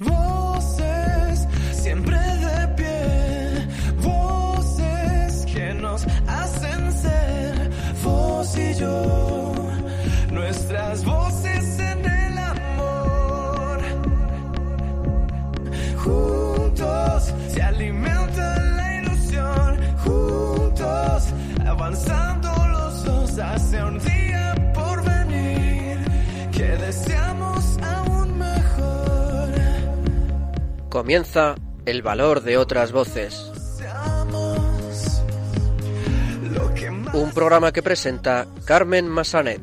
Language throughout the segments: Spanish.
Voces Comienza el valor de otras voces, un programa que presenta Carmen Massanet.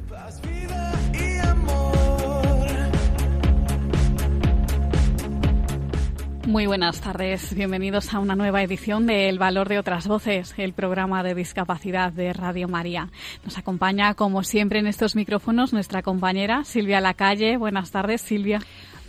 Muy buenas tardes, bienvenidos a una nueva edición de El Valor de otras Voces, el programa de discapacidad de Radio María. Nos acompaña, como siempre, en estos micrófonos nuestra compañera Silvia Lacalle. Buenas tardes, Silvia.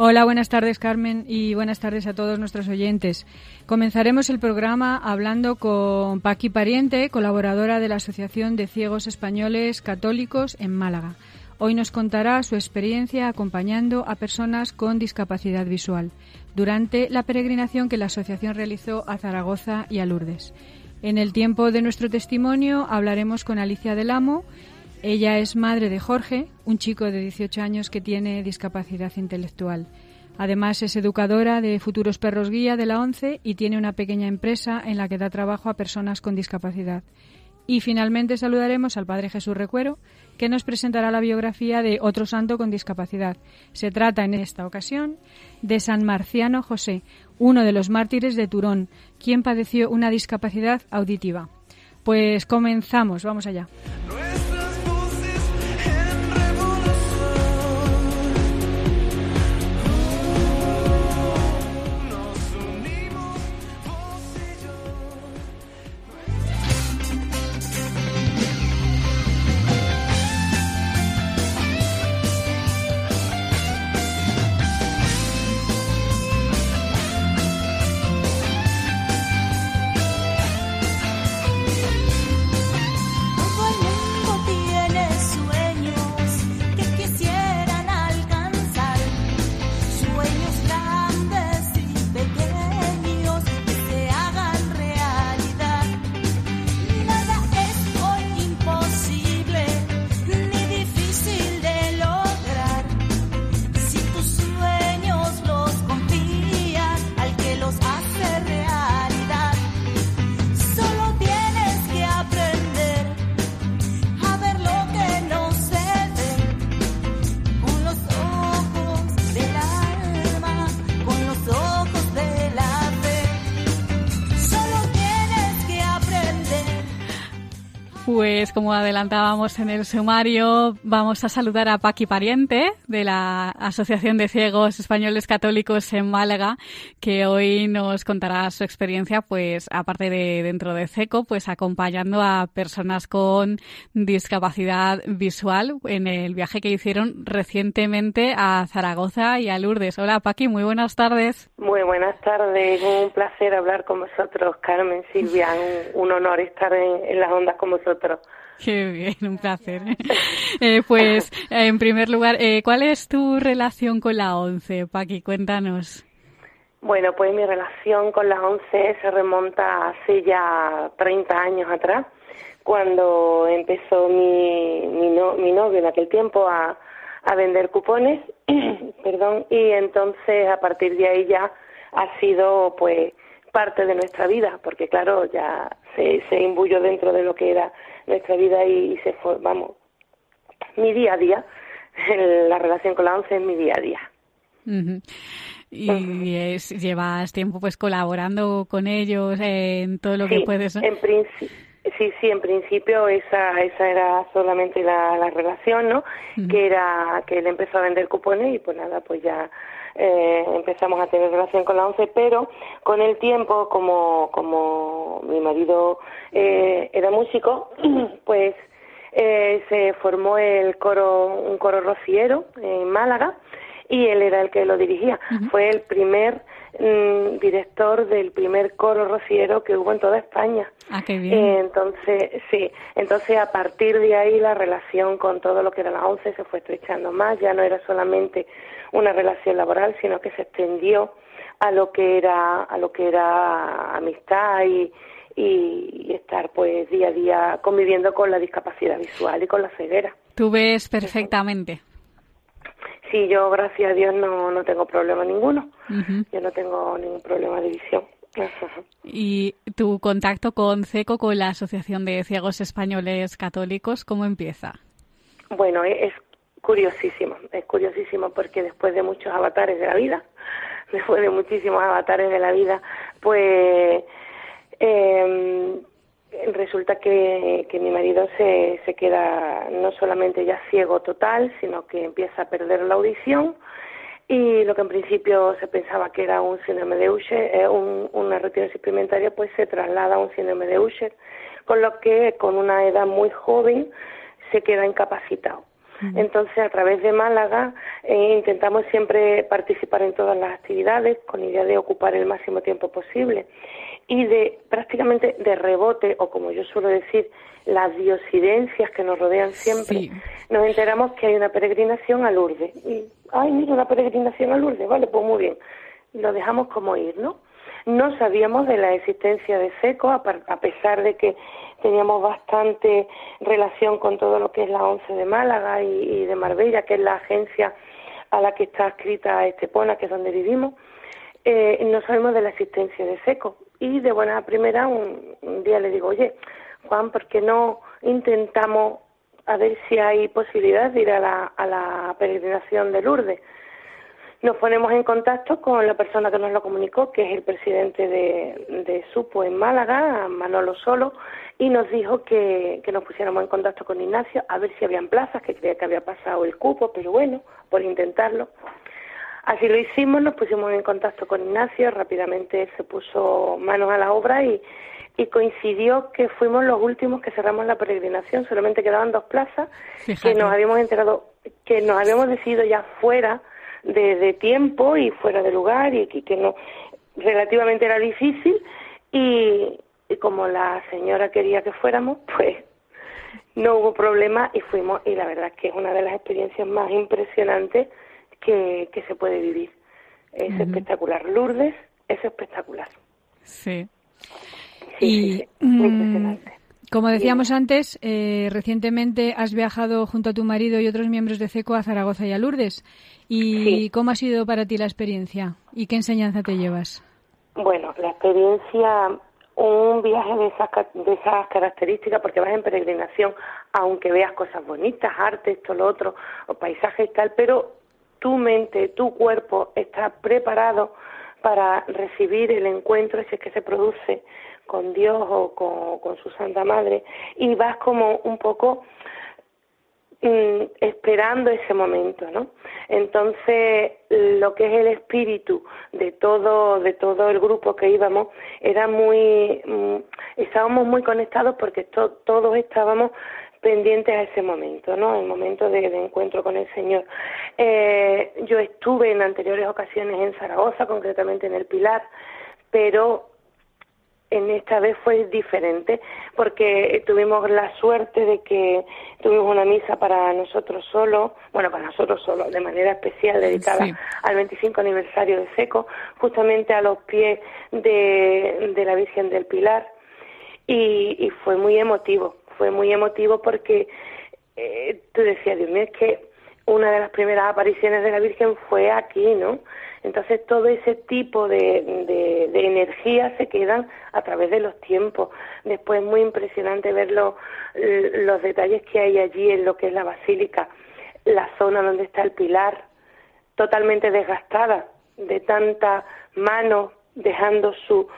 Hola, buenas tardes Carmen y buenas tardes a todos nuestros oyentes. Comenzaremos el programa hablando con Paqui Pariente, colaboradora de la Asociación de Ciegos Españoles Católicos en Málaga. Hoy nos contará su experiencia acompañando a personas con discapacidad visual durante la peregrinación que la asociación realizó a Zaragoza y a Lourdes. En el tiempo de nuestro testimonio hablaremos con Alicia del Amo. Ella es madre de Jorge, un chico de 18 años que tiene discapacidad intelectual. Además es educadora de futuros perros guía de la ONCE y tiene una pequeña empresa en la que da trabajo a personas con discapacidad. Y finalmente saludaremos al Padre Jesús Recuero, que nos presentará la biografía de otro santo con discapacidad. Se trata en esta ocasión de San Marciano José, uno de los mártires de Turón, quien padeció una discapacidad auditiva. Pues comenzamos, vamos allá. Como adelantábamos en el sumario, vamos a saludar a Paqui Pariente de la Asociación de Ciegos Españoles Católicos en Málaga, que hoy nos contará su experiencia, pues aparte de dentro de CECO, pues acompañando a personas con discapacidad visual en el viaje que hicieron recientemente a Zaragoza y a Lourdes. Hola Paqui, muy buenas tardes. Muy buenas tardes, un placer hablar con vosotros, Carmen, Silvia, un, honor estar en las ondas con vosotros. Qué bien, un placer. Eh, pues, en primer lugar, eh, ¿cuál es tu relación con la ONCE, Paqui? Cuéntanos. Bueno, pues mi relación con la ONCE se remonta hace ya 30 años atrás, cuando empezó mi, mi, no- mi novio en aquel tiempo a, a vender cupones, perdón, y entonces a partir de ahí ya ha sido pues parte de nuestra vida, porque claro, ya se, se imbuyó dentro de lo que era nuestra vida y, se fue, vamos, mi día a día, la relación con la ONCE es mi día a día. Y es- llevas tiempo pues colaborando con ellos en todo lo que puedes. ¿no? En sí, sí, en principio esa, esa era solamente la, la relación, ¿no? Que era que él empezó a vender cupones y pues nada, pues ya eh, empezamos a tener relación con la ONCE, pero con el tiempo, como, como mi marido eh, era músico, pues eh, se formó el coro, un coro rociero en Málaga y él era el que lo dirigía. Fue el primer mm, director del primer coro rociero que hubo en toda España. Ah, qué bien. Eh, entonces, sí, entonces a partir de ahí la relación con todo lo que era la ONCE se fue estrechando más, ya no era solamente una relación laboral, sino que se extendió a lo que era a lo que era amistad y, y, estar pues día a día conviviendo con la discapacidad visual y con la ceguera. Tú ves perfectamente. Sí, yo gracias a Dios no, no tengo problema ninguno. Yo no tengo ningún problema de visión. Y tu contacto con CECO, con la Asociación de Ciegos Españoles Católicos, ¿cómo empieza? Bueno, es curiosísimo, es curiosísimo porque después de muchos avatares de la vida, después de muchísimos avatares de la vida, pues eh, resulta que, que mi marido se, se queda no solamente ya ciego total, sino que empieza a perder la audición y lo que en principio se pensaba que era un síndrome de Usher, eh, un- una retinosis pigmentaria, pues se traslada a un síndrome de Usher, con lo que con una edad muy joven se queda incapacitado. Entonces, a través de Málaga, eh, intentamos siempre participar en todas las actividades con idea de ocupar el máximo tiempo posible y de prácticamente de rebote, o como yo suelo decir, las diosidencias que nos rodean siempre, Sí. nos enteramos que hay una peregrinación a Lourdes. Y, ay, mira, una peregrinación a Lourdes, vale, pues muy bien. Lo dejamos como ir, ¿no? No sabíamos de la existencia de SECO, a, pesar de que teníamos bastante relación con todo lo que es la ONCE de Málaga y, y de Marbella, que es la agencia a la que está escrita Estepona, que es donde vivimos. Eh, no sabemos de la existencia de SECO. Y de buena primera, un, un día le digo, oye, Juan, ¿por qué no intentamos a ver si hay posibilidad de ir a la, a la peregrinación de Lourdes? Nos ponemos en contacto con la persona que nos lo comunicó, que es el presidente de, de SUPO en Málaga, Manolo Solo, y nos dijo que, que nos pusiéramos en contacto con Ignacio a ver si habían plazas, que creía que había pasado el cupo, pero bueno, por intentarlo. Así lo hicimos, nos pusimos en contacto con Ignacio, rápidamente él se puso manos a la obra y, y coincidió que fuimos los últimos que cerramos la peregrinación, solamente quedaban dos plazas, Fíjate. que nos habíamos enterado, que nos habíamos decidido ya fuera de, de tiempo y fuera de lugar y, que- que no, relativamente era difícil y, y como la señora quería que fuéramos, pues no hubo problema y fuimos y la verdad es que es una de las experiencias más impresionantes que, que se puede vivir. Es espectacular. Lourdes es espectacular. Sí. Sí, y sí, sí, muy mm, impresionante. Como decíamos antes, eh, recientemente has viajado junto a tu marido y otros miembros de CECO a Zaragoza y a Lourdes. ¿Y Sí. cómo ha sido para ti la experiencia? ¿Y qué enseñanza te llevas? Bueno, la experiencia, un viaje de esas, de esas características, porque vas en peregrinación, aunque veas cosas bonitas, arte, esto, lo otro, o paisajes y tal, pero tu mente, tu cuerpo está preparado para recibir el encuentro, si es que se produce, con Dios o con, su Santa Madre, y vas como un poco mm, esperando ese momento, ¿no? Entonces, lo que es el espíritu de todo, de todo el grupo que íbamos, era muy, mm, estábamos muy conectados porque to- todos estábamos pendientes a ese momento, ¿no? El momento de, de encuentro con el Señor. Eh, yo estuve en anteriores ocasiones en Zaragoza, concretamente en el Pilar, pero en esta vez fue diferente porque tuvimos la suerte de que tuvimos una misa para nosotros solos, bueno, para nosotros solos, de manera especial dedicada Sí. al 25 aniversario de SECO, justamente a los pies de, de la Virgen del Pilar y, y fue muy emotivo, fue muy emotivo porque eh, tú decías, Dios mío, es que una de las primeras apariciones de la Virgen fue aquí, ¿no? Entonces todo ese tipo de, de, de energía se quedan a través de los tiempos. Después es muy impresionante ver lo- los detalles que hay allí en lo que es la basílica, la zona donde está el pilar, totalmente desgastada de tanta mano dejando su,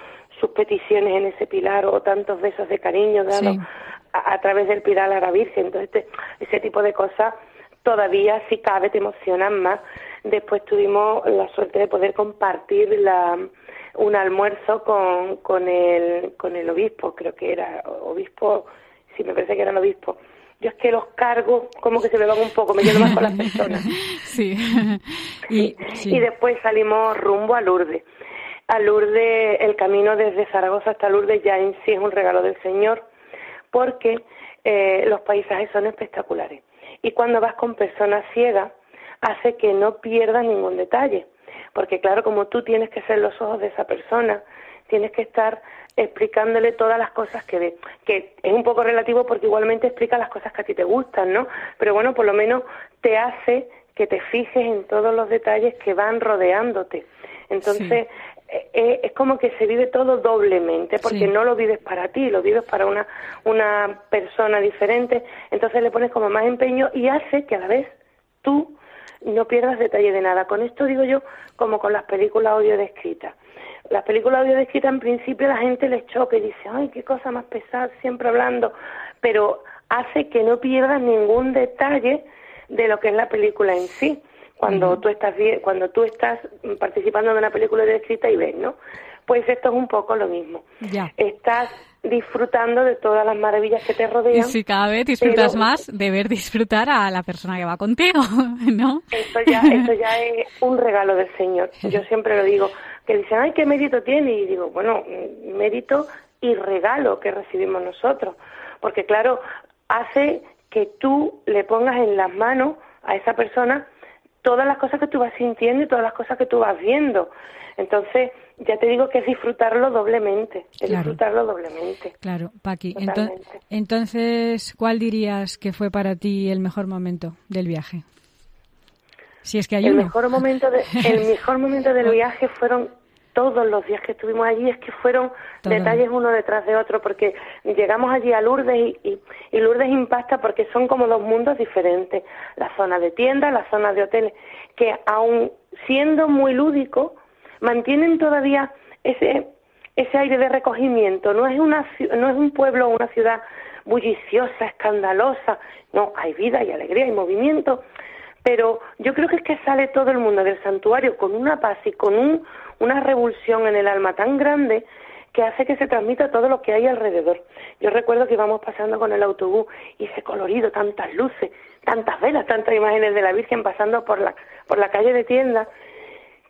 sus peticiones en ese pilar o tantos besos de cariño dados Sí. a, a través del pilar a la Virgen. Entonces, este- ese tipo de cosas todavía, si cabe, te emocionan más. Después tuvimos la suerte de poder compartir la, un almuerzo con, con, el, con el obispo, creo que era obispo, sí, me parece que era el obispo. Yo es que los cargos como que se me van un poco, me llevo más con las personas. Sí. Y, Sí. Y después salimos rumbo a Lourdes. A Lourdes, el camino desde Zaragoza hasta Lourdes ya en sí es un regalo del Señor, porque eh, los paisajes son espectaculares. Y cuando vas con personas ciegas, hace que no pierdas ningún detalle. Porque claro, como tú tienes que ser los ojos de esa persona, tienes que estar explicándole todas las cosas que ve, que es un poco relativo porque igualmente explica las cosas que a ti te gustan, ¿no? Pero bueno, por lo menos te hace que te fijes en todos los detalles que van rodeándote. Entonces, es como que se vive todo doblemente, porque Sí. no lo vives para ti, lo vives para una, una persona diferente, entonces le pones como más empeño y hace que a la vez tú no pierdas detalle de nada. Con esto digo yo como con las películas audio descritas. Las películas audio descritas en principio la gente les choca y dice, ay, qué cosa más pesada, siempre hablando, pero hace que no pierdas ningún detalle de lo que es la película en sí. Cuando tú estás cuando tú estás participando de una película descrita y ves, ¿no? Pues esto es un poco lo mismo. Ya. Estás disfrutando de todas las maravillas que te Y rodean. si cada vez disfrutas Pero- más de ver disfrutar a la persona que va contigo, ¿no? Esto ya, esto ya es un regalo del Señor. Yo siempre lo digo, que dicen, ay, ¿qué mérito tiene? Y digo, bueno, mérito y regalo que recibimos nosotros. Porque claro, hace que tú le pongas en las manos a esa persona todas las cosas que tú vas sintiendo y todas las cosas que tú vas viendo. Entonces, ya te digo que es disfrutarlo doblemente, es Claro. disfrutarlo doblemente. Claro, Paqui. Ento- entonces, ¿cuál dirías que fue para ti el mejor momento del viaje? Si es que hay el uno. mejor momento de- el mejor momento del viaje fueron todos los días que estuvimos allí es que fueron Todo. detalles uno detrás de otro porque llegamos allí a Lourdes y, y, y Lourdes impacta porque son como dos mundos diferentes. La zona de tiendas la zona de hoteles que aun siendo muy lúdico mantienen todavía ese ese aire de recogimiento. No es una no es un pueblo o una ciudad bulliciosa escandalosa. No hay vida y alegría y movimiento pero yo creo que es que sale todo el mundo del santuario con una paz y con un, una revulsión en el alma tan grande que hace que se transmita todo lo que hay alrededor. Yo recuerdo que íbamos pasando con el autobús y ese colorido, tantas luces, tantas velas, tantas imágenes de la Virgen pasando por la, por la calle de tiendas,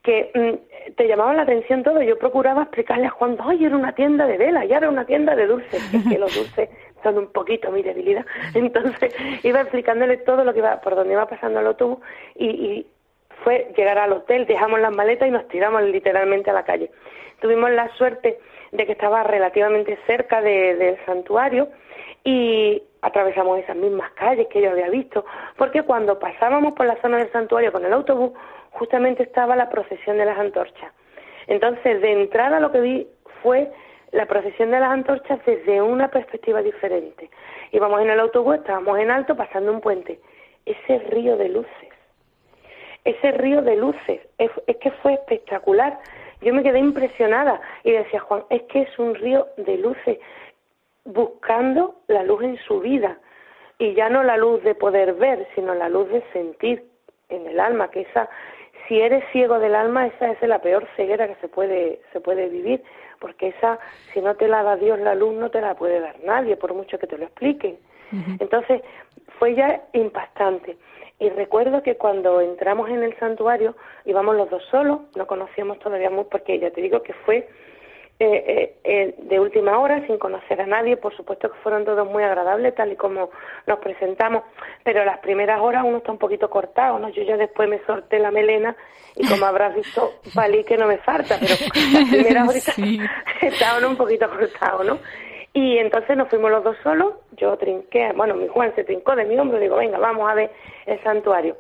que mm, te llamaban la atención todo. Yo procuraba explicarle a Juan, ay, era una tienda de velas, ya era una tienda de dulces. Es que los dulces son un poquito mi debilidad. Entonces iba explicándole todo lo que iba, por donde iba pasando el autobús y, y fue llegar al hotel, dejamos las maletas y nos tiramos literalmente a la calle. Tuvimos la suerte de que estaba relativamente cerca de- del santuario y atravesamos esas mismas calles que yo había visto, porque cuando pasábamos por la zona del santuario con el autobús, justamente estaba la procesión de las antorchas. Entonces, de entrada lo que vi fue la procesión de las antorchas desde una perspectiva diferente. Íbamos en el autobús, estábamos en alto pasando un puente. Ese río de luces, ese río de luces, es, es que fue espectacular. Yo me quedé impresionada y decía, Juan, es que es un río de luces buscando la luz en su vida y ya no la luz de poder ver, sino la luz de sentir en el alma, que esa si eres ciego del alma, esa es la peor ceguera que se puede se puede vivir, porque esa si no te la da Dios la luz no te la puede dar nadie, por mucho que te lo expliquen. Entonces, fue ya impactante. Y recuerdo que cuando entramos en el santuario íbamos los dos solos, no conocíamos todavía mucho, porque ya te digo que fue eh, eh, eh, de última hora, sin conocer a nadie. Por supuesto que fueron todos muy agradables, tal y como nos presentamos, pero las primeras horas uno está un poquito cortado, ¿no? Yo ya después me sorté la melena y como habrás visto, valí que no me falta, pero las primeras horitas Sí. estaban un poquito cortados, ¿no? Y entonces nos fuimos los dos solos, yo trinqué, bueno, mi Juan se trincó de mi hombro, digo, venga, vamos a ver el santuario.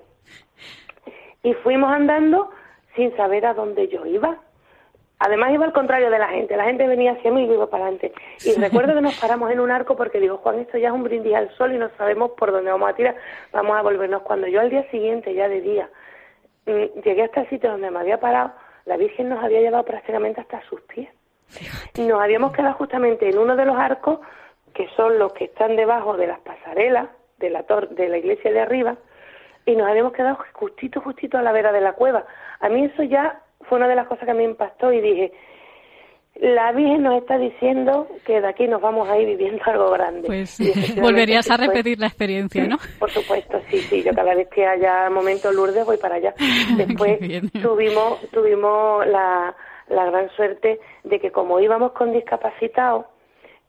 Y fuimos andando sin saber a dónde yo iba. Además iba al contrario de la gente, la gente venía hacia mí y yo iba para adelante. Y recuerdo que nos paramos en un arco porque digo, Juan, esto ya es un brindis al sol y no sabemos por dónde vamos a tirar, vamos a volvernos. Cuando yo al día siguiente, ya de día, mm, llegué hasta el sitio donde me había parado, la Virgen nos había llevado prácticamente hasta sus pies. Nos habíamos quedado justamente en uno de los arcos, que son los que están debajo de las pasarelas de la, tor de la iglesia de arriba, y nos habíamos quedado justito, justito a la vera de la cueva. A mí eso ya fue una de las cosas que me impactó y dije, la Virgen nos está diciendo que de aquí nos vamos a ir viviendo algo grande. Pues volverías a repetir la experiencia, ¿no? Por supuesto, sí, sí. Yo cada vez que haya momento Lourdes voy para allá. Después tuvimos tuvimos la, la gran suerte de que como íbamos con discapacitados,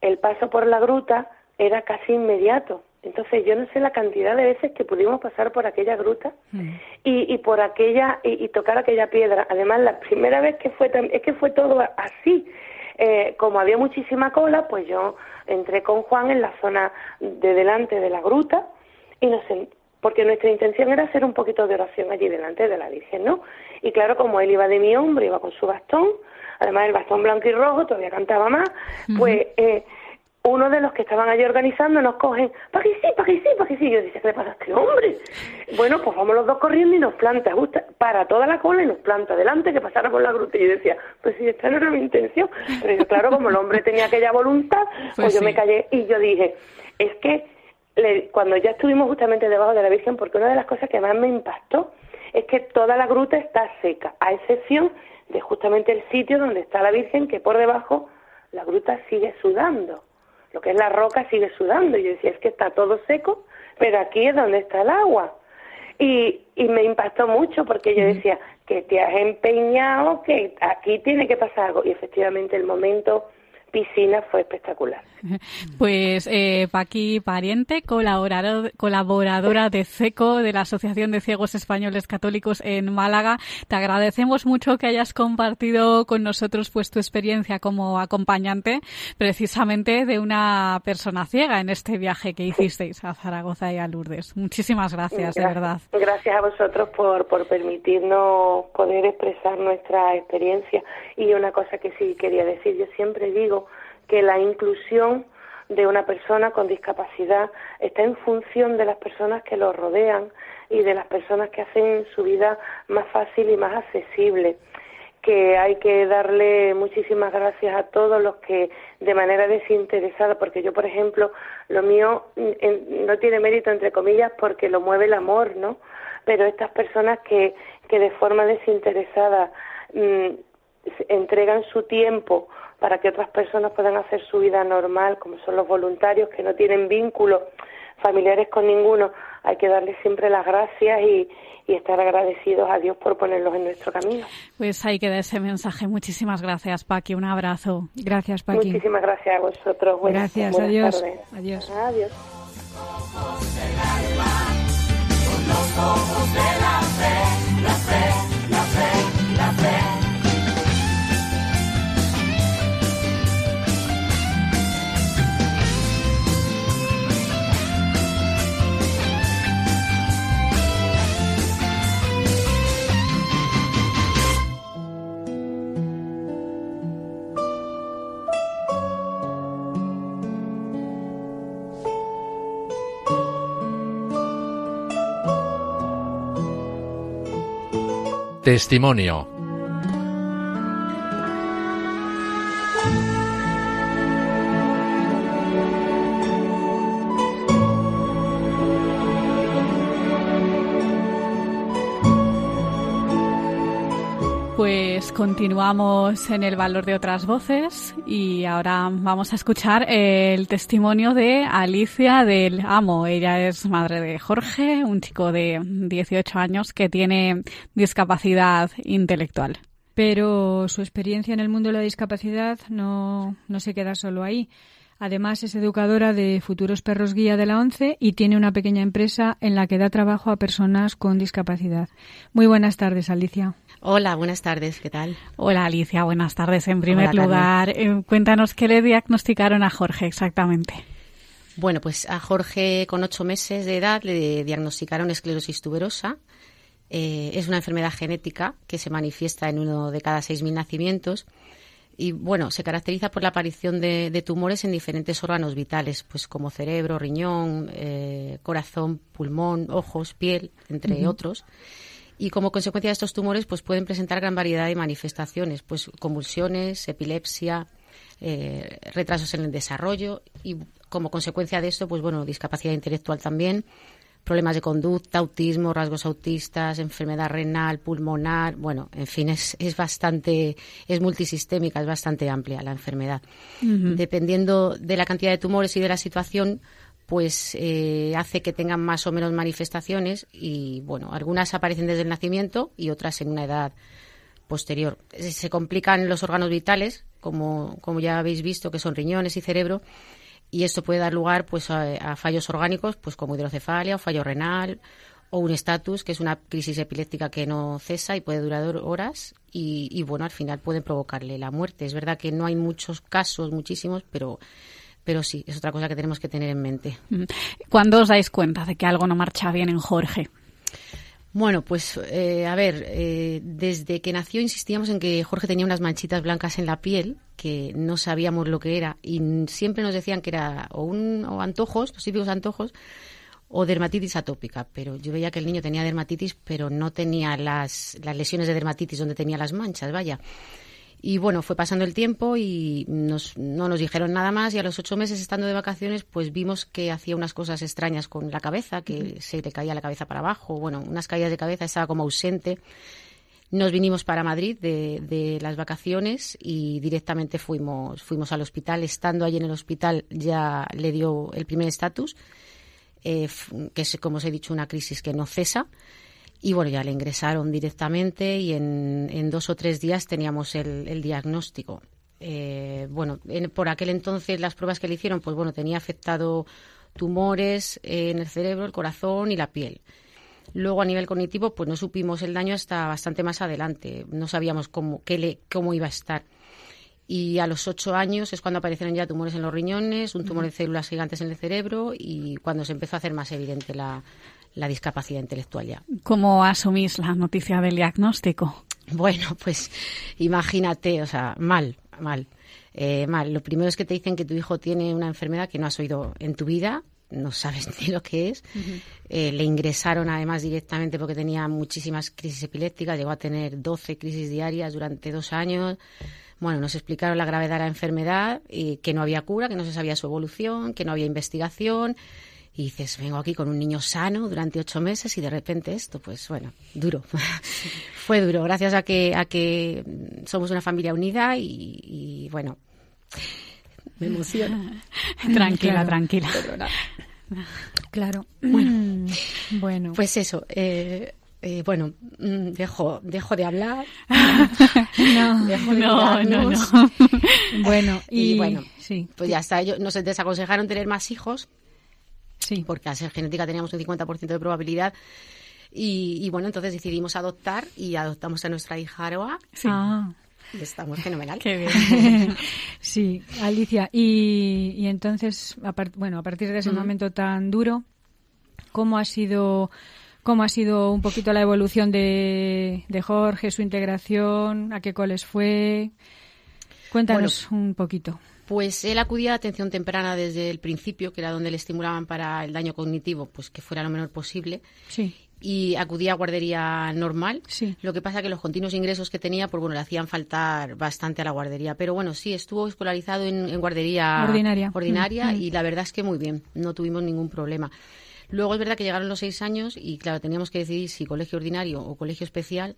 el paso por la gruta era casi inmediato. Entonces yo no sé la cantidad de veces que pudimos pasar por aquella gruta y, y por aquella y, y tocar aquella piedra. Además la primera vez que fue es que fue todo así. Eh, como había muchísima cola, pues yo entré con Juan en la zona de delante de la gruta y nos sen- porque nuestra intención era hacer un poquito de oración allí delante de la Virgen, ¿no? Y claro, como él iba de mi hombro, iba con su bastón, además el bastón blanco y rojo, todavía cantaba más, pues eh, uno de los que estaban allí organizando nos cogen, para que sí, para que sí, para que sí. Yo decía, ¿qué le pasa a este hombre? Bueno, pues vamos los dos corriendo y nos planta, justo, para toda la cola y nos planta delante que pasara por la gruta. Y yo decía, pues sí, esta no era mi intención. Pero yo, claro, como el hombre tenía aquella voluntad, pues, Pues yo sí. me callé y yo dije, es que le- cuando ya estuvimos justamente debajo de la Virgen, porque una de las cosas que más me impactó es que toda la gruta está seca, a excepción de justamente el sitio donde está la Virgen, que por debajo la gruta sigue sudando. Lo que es la roca sigue sudando. Y yo decía, es que está todo seco, pero aquí es donde está el agua. Y, y me impactó mucho porque yo decía, que te has empeñado, que aquí tiene que pasar algo. Y efectivamente el momento piscina fue espectacular. Pues eh, Paqui Pariente, colaborador- colaboradora de CECO, de la Asociación de Ciegos Españoles Católicos en Málaga, te agradecemos mucho que hayas compartido con nosotros pues tu experiencia como acompañante precisamente de una persona ciega en este viaje que hicisteis a Zaragoza y a Lourdes. Muchísimas gracias, de verdad. Gracias a vosotros por, por permitirnos poder expresar nuestra experiencia. Y una cosa que sí quería decir, yo siempre digo que la inclusión de una persona con discapacidad está en función de las personas que lo rodean y de las personas que hacen su vida más fácil y más accesible que hay que darle muchísimas gracias a todos los que de manera desinteresada, porque yo, por ejemplo, lo mío en- no tiene mérito, entre comillas, porque lo mueve el amor, ¿no? Pero estas personas que, que de forma desinteresada mm, entregan su tiempo para que otras personas puedan hacer su vida normal, como son los voluntarios que no tienen vínculos familiares con ninguno, hay que darles siempre las gracias y, y estar agradecidos a Dios por ponerlos en nuestro camino. Pues ahí queda ese mensaje. Muchísimas gracias, Paqui. Un abrazo. Gracias, Paqui. Muchísimas gracias a vosotros. Buenas, Gracias, buenas adiós. tardes. Adiós. Adiós. Testimonio. Continuamos en el valor de otras voces y ahora vamos a escuchar el testimonio de Alicia del Amo. Ella es madre de Jorge, un chico de 18 años que tiene discapacidad intelectual. Pero su experiencia en el mundo de la discapacidad no, no se queda solo ahí. Además, es educadora de futuros perros guía de la ONCE y tiene una pequeña empresa en la que da trabajo a personas con discapacidad. Muy buenas tardes, Alicia. Hola, buenas tardes, ¿qué tal? Hola Alicia, buenas tardes. En primer Hola, lugar, eh, cuéntanos qué le diagnosticaron a Jorge exactamente. Bueno, pues a Jorge con ocho meses de edad le diagnosticaron esclerosis tuberosa. Eh, es una enfermedad genética que se manifiesta en uno de cada seis mil nacimientos y bueno, se caracteriza por la aparición de, de tumores en diferentes órganos vitales, pues como cerebro, riñón, eh, corazón, pulmón, ojos, piel, entre otros. Y como consecuencia de estos tumores, pues pueden presentar gran variedad de manifestaciones, pues convulsiones, epilepsia, eh, retrasos en el desarrollo y como consecuencia de esto, pues bueno, discapacidad intelectual también, problemas de conducta, autismo, rasgos autistas, enfermedad renal, pulmonar, bueno, en fin, es, es bastante, es multisistémica, es bastante amplia la enfermedad. Dependiendo de la cantidad de tumores y de la situación, pues eh, hace que tengan más o menos manifestaciones y bueno, algunas aparecen desde el nacimiento y otras en una edad posterior. Se complican los órganos vitales, como, como ya habéis visto, que son riñones y cerebro, y esto puede dar lugar pues a, a fallos orgánicos pues como hidrocefalia o fallo renal o un estatus que es una crisis epiléptica que no cesa y puede durar horas y, y, bueno al final pueden provocarle la muerte es verdad que no hay muchos casos muchísimos pero pero sí es otra cosa que tenemos que tener en mente ¿Cuándo os dais cuenta de que algo no marcha bien en Jorge? Bueno, pues eh, a ver, eh, desde que nació insistíamos en que Jorge tenía unas manchitas blancas en la piel que no sabíamos lo que era y siempre nos decían que era o, un, o antojos, los típicos antojos, o dermatitis atópica. Pero yo veía que el niño tenía dermatitis, pero no tenía las, las lesiones de dermatitis donde tenía las manchas, vaya. Y bueno, fue pasando el tiempo y nos- no nos dijeron nada más y a los ocho meses estando de vacaciones pues vimos que hacía unas cosas extrañas con la cabeza, que se le caía la cabeza para abajo, bueno, unas caídas de cabeza, estaba como ausente. Nos vinimos para Madrid de, de las vacaciones y directamente fuimos, fuimos al hospital. Estando allí en el hospital ya le dio el primer estatus, eh, que es, como os he dicho, una crisis que no cesa. Y bueno, ya le ingresaron directamente y en, en dos o tres días teníamos el, el diagnóstico. Eh, bueno, en- por aquel entonces las pruebas que le hicieron, pues bueno, tenía afectado tumores eh, en el cerebro, el corazón y la piel. Luego, a nivel cognitivo, pues no supimos el daño hasta bastante más adelante. No sabíamos cómo, qué le, cómo iba a estar. Y a los ocho años es cuando aparecieron ya tumores en los riñones, un tumor de células gigantes en el cerebro y cuando se empezó a hacer más evidente la, la discapacidad intelectual ya. ¿Cómo asumís la noticia del diagnóstico? Bueno, pues imagínate, o sea, mal, mal, eh, mal. Lo primero es que te dicen que tu hijo tiene una enfermedad que no has oído en tu vida, no sabes ni lo que es. Eh, le ingresaron además directamente porque tenía muchísimas crisis epilépticas, llegó a tener 12 crisis diarias durante dos años. Bueno, nos explicaron la gravedad de la enfermedad y que no había cura, que no se sabía su evolución, que no había investigación. Y dices, vengo aquí con un niño sano durante ocho meses y de repente esto, pues bueno, duro. Fue duro, gracias a que, a que mm, somos una familia unida y, y, bueno, me emociona. Tranquila, Claro. tranquila. Claro. Bueno, Pues eso, eh, eh, bueno, mm, dejo, dejo de hablar. no, dejo de No, no, bueno, y, Y bueno, sí, Pues ya está, ellos nos desaconsejaron tener más hijos sí. porque al ser genética teníamos un 50% de probabilidad. Y, y bueno, entonces decidimos adoptar y adoptamos a nuestra hija Aroa Ah, y estamos fenomenal. Qué bien. sí, Alicia. Y, y entonces, a par- bueno, a partir de ese momento tan duro, ¿cómo ha sido, cómo ha sido un poquito la evolución de, de Jorge, su integración, a qué coles fue? Cuéntanos un poquito. Pues él acudía a atención temprana desde el principio, que era donde le estimulaban para el daño cognitivo, pues que fuera lo menor posible. Sí, Y acudía a guardería normal. Sí. Lo que pasa que los continuos ingresos que tenía, pues bueno, le hacían faltar bastante a la guardería. Pero bueno, sí, estuvo escolarizado en, en guardería Ordinaria. ordinaria Mm, mm. y la verdad es que muy bien, no tuvimos ningún problema. Luego es verdad que llegaron los seis años y claro, teníamos que decidir si colegio ordinario o colegio especial.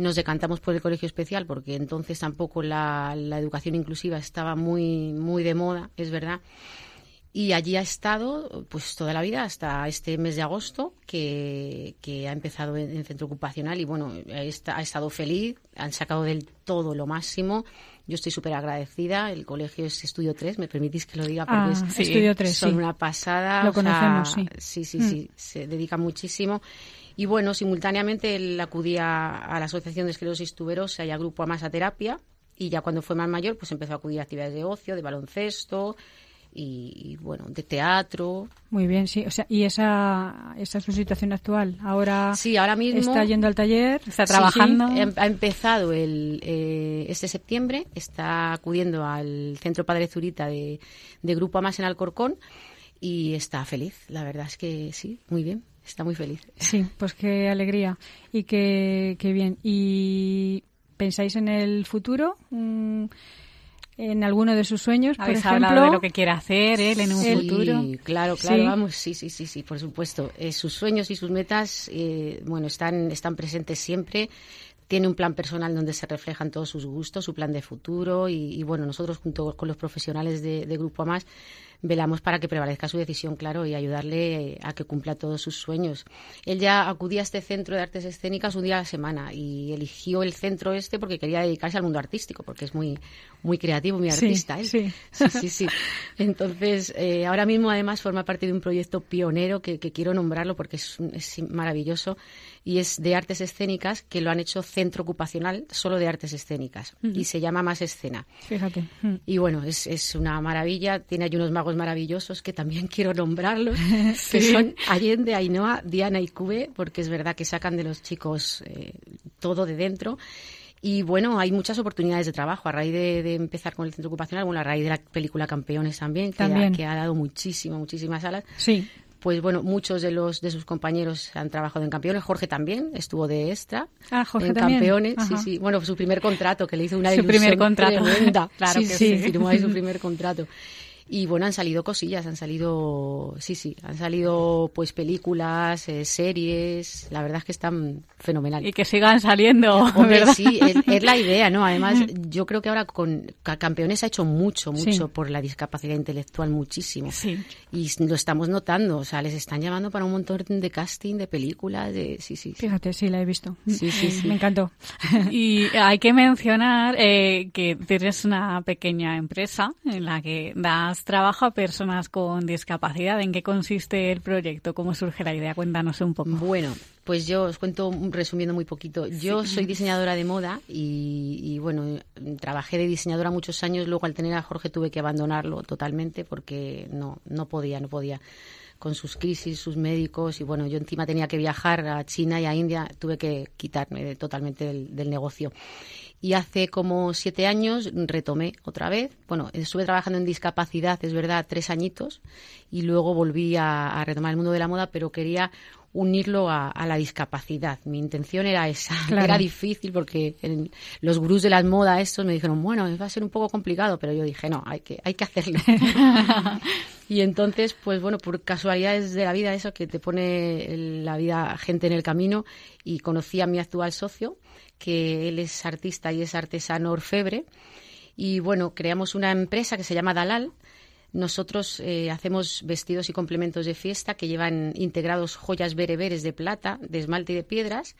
Nos decantamos por el colegio especial porque entonces tampoco la, la educación inclusiva estaba muy, muy de moda, es verdad. Y allí ha estado pues toda la vida hasta este mes de agosto que, que ha empezado en, en centro ocupacional y bueno, ha, esta- ha estado feliz, han sacado del todo lo máximo. Yo estoy súper agradecida. El colegio es Estudio 3, me permitís que lo diga porque Ah, es, sí, Estudio 3, son sí. una pasada. Lo sea, conocemos, sí. Sí, sí, Mm. sí, se dedica muchísimo. Y bueno, simultáneamente él acudía a la Asociación de Esclerosis Tuberosa y a Grupo a Masa Terapia. Y ya cuando fue más mayor, pues empezó a acudir a actividades de ocio, de baloncesto y, y, bueno, de teatro. Muy bien, sí. O sea, ¿y esa, esa es su situación actual? Ahora Sí, ahora mismo está yendo al taller. Está trabajando. sí, em- ha empezado el, eh, este septiembre, está acudiendo al Centro Padre Zurita de, de Grupo Amas en Alcorcón y está feliz. La verdad es que sí, muy bien, está muy feliz. Sí, pues qué alegría y qué, qué bien. ¿Y pensáis en el futuro? Mm, ¿En alguno de sus sueños, por ejemplo? hablado de lo que quiere hacer él en un Sí, futuro. Claro, claro, Sí. vamos, sí, sí, sí, sí, por supuesto. Eh, sus sueños y sus metas, eh, bueno, están, están presentes siempre. Tiene un plan personal donde se reflejan todos sus gustos, su plan de futuro y, y, bueno, nosotros junto con los profesionales de, de Grupo Amas velamos para que prevalezca su decisión, claro, y ayudarle a que cumpla todos sus sueños. Él ya acudía a este centro de artes escénicas un día a la semana y eligió el centro este porque quería dedicarse al mundo artístico, porque es muy, muy creativo, muy Sí, artista. él. sí. sí, sí, sí. Entonces, eh, ahora mismo además forma parte de un proyecto pionero que, que quiero nombrarlo porque es, es maravilloso y es de artes escénicas que lo han hecho centro ocupacional solo de artes escénicas y se llama Más Escena. Fíjate. Y bueno, es, es una maravilla. Tiene ahí unos magos maravillosos que también quiero nombrarlos, que son Allende, Ainhoa, Diana y Cube, porque es verdad que sacan de los chicos eh, todo de dentro. Y bueno, hay muchas oportunidades de trabajo a raíz de, de empezar con el centro ocupacional, bueno, a raíz de la película Campeones también, que, También. Ha, que ha dado muchísimo, muchísimas alas. Sí. Pues bueno, muchos de los de sus compañeros han trabajado en Campeones. Jorge también estuvo de extra Ah, Jorge en también. Campeones. Ajá. Sí, sí. Bueno, su primer contrato que le hizo una Su ilusión primer contrato. tremenda. Claro sí, que sí, sí. firmó ahí su primer contrato. Y bueno, han salido cosillas, han salido, sí, sí, han salido pues películas, eh, series, la verdad es que están fenomenales. Y que sigan saliendo, Hombre, ¿verdad? sí, es, es la idea, ¿no? Además, yo creo que ahora con Ca- Campeones ha hecho mucho, mucho Sí. por la discapacidad intelectual, muchísimo. Sí. Y lo estamos notando, o sea, les están llamando para un montón de casting, de películas, de... Sí, sí, sí. Fíjate, sí, la he visto. Sí, sí, sí. Me encantó. Y hay que mencionar eh, que tienes una pequeña empresa en la que das trabajo a personas con discapacidad. ¿En qué consiste el proyecto? ¿Cómo surge la idea? Cuéntanos un poco. Bueno, pues yo os cuento resumiendo muy poquito. Yo soy diseñadora de moda y, y, bueno, trabajé de diseñadora muchos años. Luego al tener a Jorge tuve que abandonarlo totalmente porque no, no podía, no podía con sus crisis, sus médicos y bueno, yo encima tenía que viajar a China y a India, tuve que quitarme de- totalmente del, del negocio. Y hace como siete años retomé otra vez. Bueno, estuve trabajando en discapacidad, es verdad, tres añitos, y luego volví a, a retomar el mundo de la moda, pero quería unirlo a, a la discapacidad. Mi intención era esa. Claro. Era difícil porque en- los gurús de la moda estos me dijeron, bueno, va a ser un poco complicado, pero yo dije, no, hay que, hay que hacerlo. y entonces, pues bueno, por casualidades de la vida, eso que te pone la vida gente en el camino, y conocí a mi actual socio, que él es artista y es artesano orfebre, y bueno, creamos una empresa que se llama Dalal. Nosotros eh, hacemos vestidos y complementos de fiesta que llevan integrados joyas bereberes de plata, de esmalte y de piedras.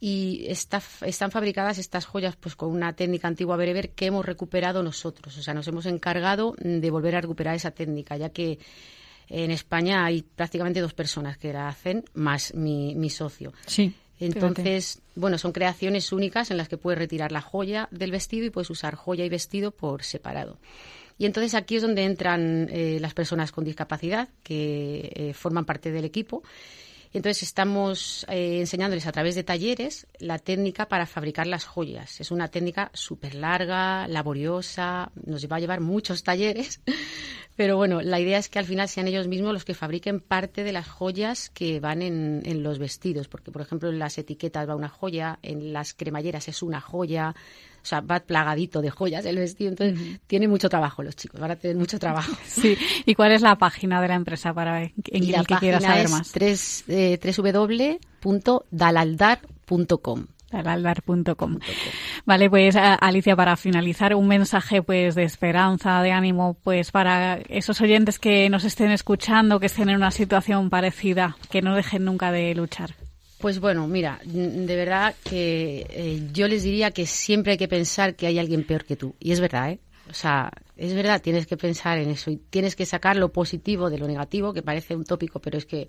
Y está- están fabricadas estas joyas pues con una técnica antigua bereber que hemos recuperado nosotros. O sea, nos hemos encargado de volver a recuperar esa técnica, ya que en España hay prácticamente dos personas que la hacen, más mi socio. Sí. Entonces, bueno, son creaciones únicas en las que puedes retirar la joya del vestido y puedes usar joya y vestido por separado. Y entonces aquí es donde entran eh, las personas con discapacidad que eh, forman parte del equipo. Entonces estamos eh, enseñándoles a través de talleres la técnica para fabricar las joyas. Es una técnica súper larga, laboriosa, nos va a llevar muchos talleres, pero bueno, la idea es que al final sean ellos mismos los que fabriquen parte de las joyas que van en, los vestidos, porque por ejemplo en las etiquetas va una joya, en las cremalleras es una joya, sea, va plagadito de joyas el vestido, entonces tiene mucho trabajo los chicos, van a tener mucho trabajo. Sí. ¿Y cuál es la página de la empresa para en Y el que quieras saber es más? tres- eh, www.dalaldar.com. Dalaldar.com. Vale, pues a- Alicia, para finalizar, un mensaje pues de esperanza, de ánimo, pues para esos oyentes que nos estén escuchando, que estén en una situación parecida, que no dejen nunca de luchar. Pues bueno, mira, de verdad que eh, yo les diría que siempre hay que pensar que hay alguien peor que tú. Y es verdad, ¿eh? O sea, es verdad, tienes que pensar en eso y tienes que sacar lo positivo de lo negativo, que parece un tópico, pero es que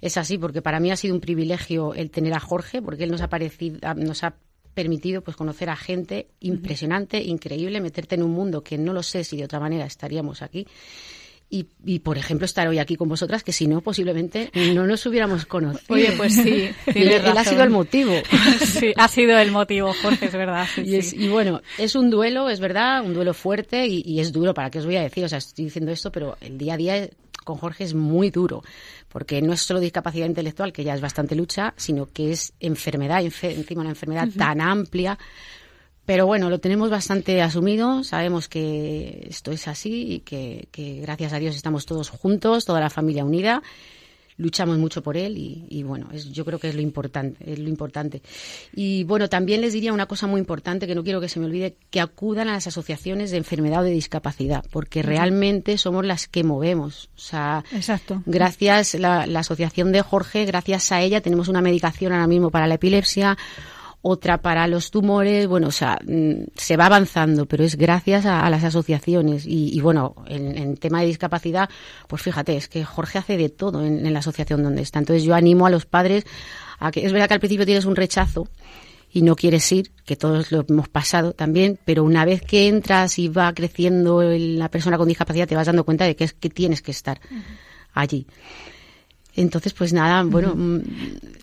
es así, porque para mí ha sido un privilegio el tener a Jorge, porque él nos ha, parecido, ah, nos ha permitido pues conocer a gente impresionante, increíble, meterte en un mundo que no lo sé si de otra manera estaríamos aquí. Y, y, por ejemplo, estar hoy aquí con vosotras, que si no, posiblemente no nos hubiéramos conocido. Oye, pues sí, Él, él ha sido el motivo. Sí, ha sido el motivo, Jorge, es verdad. sí, Y, es- sí. y bueno, es un duelo, es verdad, un duelo fuerte y, y es duro, ¿para qué os voy a decir? O sea, estoy diciendo esto, pero el día a día con Jorge es muy duro, porque no es solo discapacidad intelectual, que ya es bastante lucha, sino que es enfermedad, enfe- encima una enfermedad tan amplia. Pero bueno, lo tenemos bastante asumido, sabemos que esto es así y que, que gracias a Dios estamos todos juntos, toda la familia unida luchamos mucho por él y, y, bueno, es, yo creo que es lo importante, es lo importante. Y bueno, también les diría una cosa muy importante que no quiero que se me olvide, que acudan a las asociaciones de enfermedad o de discapacidad, porque realmente somos las que movemos. O sea, Exacto. gracias la, la asociación de Jorge, gracias a ella tenemos una medicación ahora mismo para la epilepsia, otra para los tumores, bueno, o sea, mm, se va avanzando, pero es gracias a, a las asociaciones. Y, y bueno, en, en, tema de discapacidad, pues fíjate, es que Jorge hace de todo en, en, la asociación donde está. Entonces yo animo a los padres a que, es verdad que al principio tienes un rechazo y no quieres ir, que todos lo hemos pasado también, pero una vez que entras y va creciendo la persona con discapacidad, te vas dando cuenta de que es que tienes que estar uh -huh. allí. Entonces, pues nada, bueno, mm,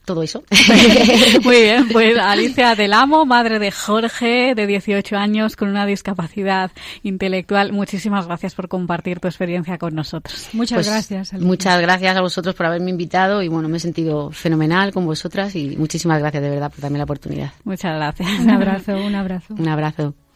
todo eso. Muy bien, pues Alicia Del Amo, madre de Jorge, de 18 años, con una discapacidad intelectual. Muchísimas gracias por compartir tu experiencia con nosotros. Muchas Pues, gracias. Alicia. Muchas gracias a vosotros por haberme invitado y bueno, me he sentido fenomenal con vosotras y muchísimas gracias de verdad por darme la oportunidad. Muchas gracias. Un abrazo, un abrazo. Un abrazo.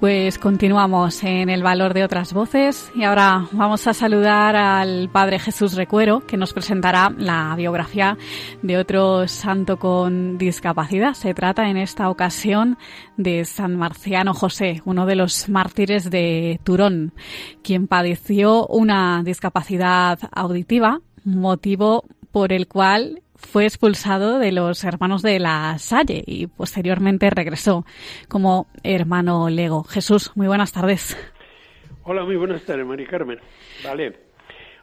Pues continuamos en el valor de otras voces y ahora vamos a saludar al Padre Jesús Recuero que nos presentará la biografía de otro santo con discapacidad. Se trata en esta ocasión de San Marciano José, uno de los mártires de Turón, quien padeció una discapacidad auditiva, motivo por el cual fue expulsado de los hermanos de la Salle y posteriormente regresó como hermano Lego. Jesús, muy buenas tardes. Hola, muy buenas tardes, Mari Carmen. Vale.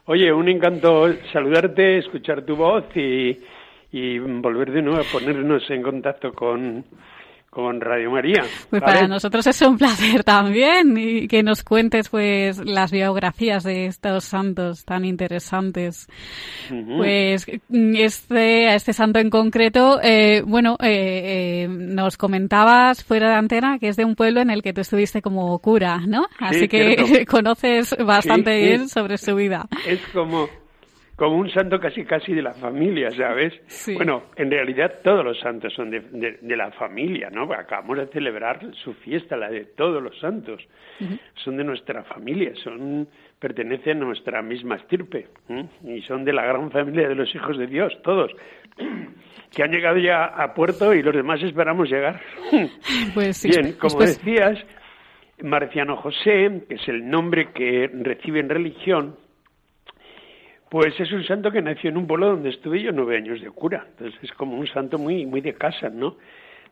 Oye, un encanto saludarte, escuchar tu voz y, y volver de nuevo a ponernos en contacto con, con Radio María. Pues ¿vale? para nosotros es un placer también y que nos cuentes pues las biografías de estos santos tan interesantes. Uh -huh. Pues este este santo en concreto, eh, bueno, eh, eh, nos comentabas fuera de antena que es de un pueblo en el que tú estuviste como cura, ¿no? Así sí, que cierto. conoces bastante sí, bien sí. sobre su vida. Es como como un santo casi casi de la familia, ¿sabes? Sí. Bueno, en realidad todos los santos son de, de, de, la familia, ¿no? Acabamos de celebrar su fiesta, la de todos los santos. Uh -huh. Son de nuestra familia, son pertenecen a nuestra misma estirpe ¿eh? y son de la gran familia de los hijos de Dios, todos, que han llegado ya a puerto y los demás esperamos llegar. Pues sí, Bien, como decías, Marciano José, que es el nombre que recibe en religión, pues es un santo que nació en un pueblo donde estuve yo nueve años de cura. Entonces es como un santo muy, muy de casa, ¿no?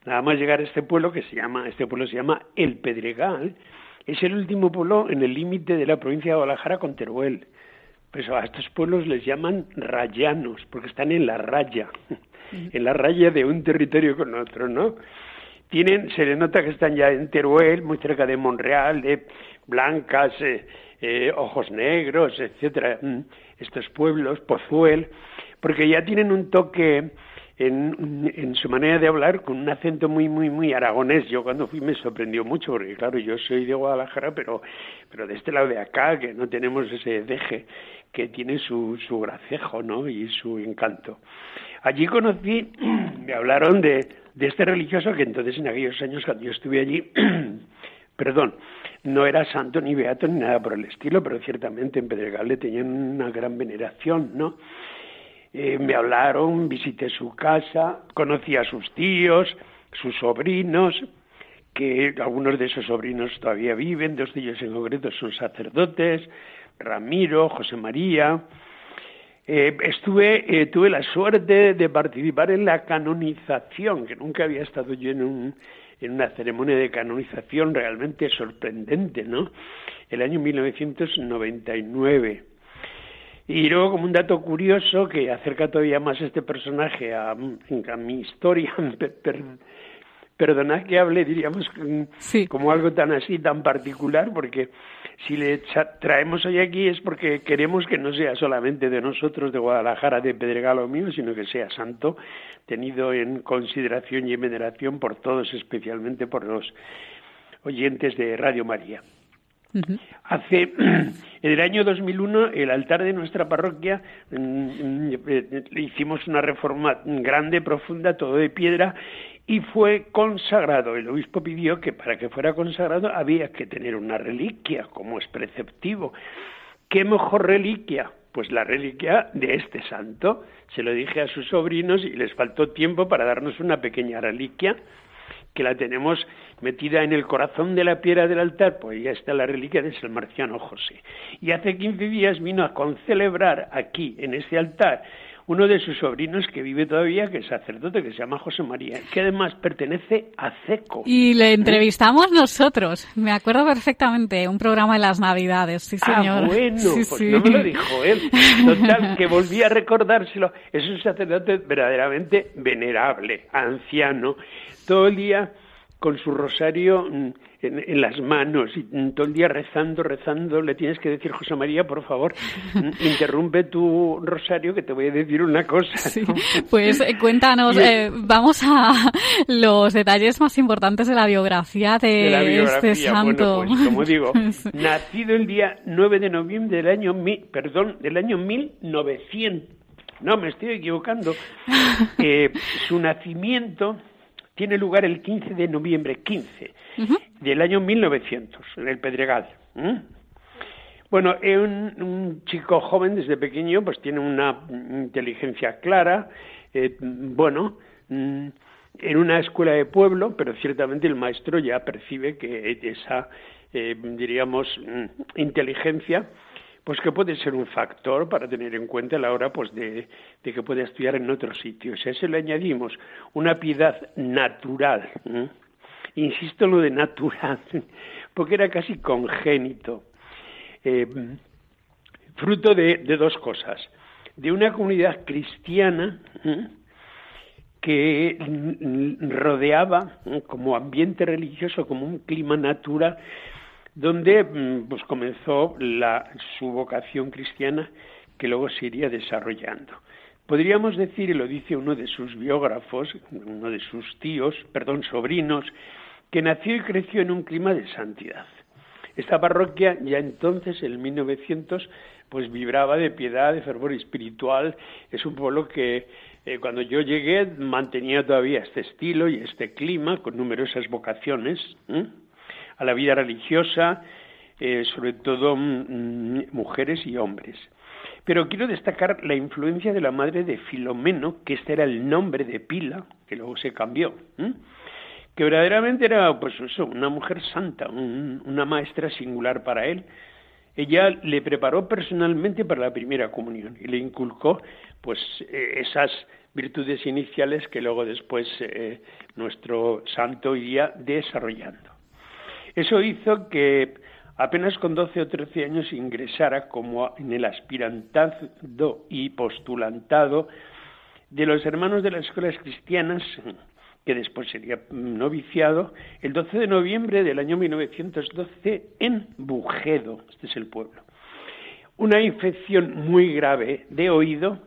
Nada más llegar a este pueblo que se llama, este pueblo se llama El Pedregal, es el último pueblo en el límite de la provincia de Guadalajara con Teruel. Pues a estos pueblos les llaman rayanos, porque están en la raya, en la raya de un territorio con otro, ¿no? Tienen, se les nota que están ya en Teruel, muy cerca de Monreal, de Blancas, eh, eh, Ojos Negros, etcétera, estos pueblos, Pozuel, porque ya tienen un toque en, en su manera de hablar con un acento muy, muy, muy aragonés. Yo cuando fui me sorprendió mucho, porque claro, yo soy de Guadalajara, pero, pero de este lado de acá, que no tenemos ese deje que tiene su, su gracejo, ¿no? Y su encanto. Allí conocí, me hablaron de, de este religioso que entonces en aquellos años cuando yo estuve allí, perdón, no era santo ni beato ni nada por el estilo, pero ciertamente en Pedregal le tenían una gran veneración, ¿no? Eh, me hablaron, visité su casa, conocí a sus tíos, sus sobrinos, que algunos de esos sobrinos todavía viven, dos de ellos en concreto son sacerdotes, Ramiro, José María. Eh, estuve, eh, tuve la suerte de participar en la canonización, que nunca había estado yo en, un, en una ceremonia de canonización realmente sorprendente, ¿no? El año 1999. Y luego, como un dato curioso que acerca todavía más este personaje a, a mi historia, per, perdonad que hable, diríamos, Sí. como algo tan así, tan particular, porque si le traemos hoy aquí es porque queremos que no sea solamente de nosotros, de Guadalajara, de Pedregal o mío, sino que sea santo, tenido en consideración y en veneración por todos, especialmente por los oyentes de Radio María. Hace, en el año 2001, el altar de nuestra parroquia, mm, mm, hicimos una reforma grande, profunda, todo de piedra, y fue consagrado. El obispo pidió que para que fuera consagrado había que tener una reliquia, como es preceptivo. ¿Qué mejor reliquia? Pues la reliquia de este santo. Se lo dije a sus sobrinos y les faltó tiempo para darnos una pequeña reliquia que la tenemos metida en el corazón de la piedra del altar, pues ya está la reliquia de San Marciano José. Y hace 15 días vino a concelebrar aquí, en este altar, uno de sus sobrinos que vive todavía, que es sacerdote, que se llama José María, que además pertenece a CECO. Y le entrevistamos nosotros, me acuerdo perfectamente, un programa de las Navidades, sí señor. Ah, bueno, Sí, pues sí. no me lo dijo él. Total, que volví a recordárselo. Es un sacerdote verdaderamente venerable, anciano, todo el día con su rosario mm, en, en las manos y mm, todo el día rezando, rezando. Le tienes que decir, José María, por favor, mm, interrumpe tu rosario que te voy a decir una cosa. Sí, ¿no? pues eh, cuéntanos, eh, vamos a los detalles más importantes de la biografía de, de la biografía. este santo. Bueno, pues como digo, Sí. nacido el día 9 de noviembre del año, mi- perdón, del año 1900. No, me estoy equivocando. Eh, su nacimiento tiene lugar el 15 de noviembre, 15, del año 1900, en el Pedregal. ¿m? Bueno, es un, un chico joven desde pequeño, pues tiene una inteligencia clara, eh, bueno, mm, en una escuela de pueblo, pero ciertamente el maestro ya percibe que esa, eh, diríamos, mm, inteligencia, pues que puede ser un factor para tener en cuenta a la hora pues de, de que puede estudiar en otros sitios. A eso le añadimos una piedad natural. Insisto en lo de natural, porque era casi congénito eh, fruto de, de dos cosas. De una comunidad cristiana que rodeaba como ambiente religioso, como un clima natural, donde mm, pues comenzó la, su vocación cristiana que luego se iría desarrollando. Podríamos decir, y lo dice uno de sus biógrafos, uno de sus tíos, perdón, sobrinos, que nació y creció en un clima de santidad. Esta parroquia ya entonces, en 1900, pues vibraba de piedad, de fervor espiritual. Es un pueblo que eh, cuando yo llegué mantenía todavía este estilo y este clima con numerosas vocaciones. A la vida religiosa, eh, sobre todo mm, mujeres y hombres. Pero quiero destacar la influencia de la madre de Filomeno, que este era el nombre de Pila, que luego se cambió. que verdaderamente era pues una mujer santa, un- una maestra singular para él. Ella le preparó personalmente para la primera comunión y le inculcó pues eh, esas virtudes iniciales que luego después eh, nuestro santo iría desarrollando. Eso hizo que apenas con 12 o 13 años ingresara como en el aspirantado y postulantado de los hermanos de las escuelas cristianas, que después sería noviciado, el 12 de noviembre del año 1912 en Bujedo, este es el pueblo. Una infección muy grave de oído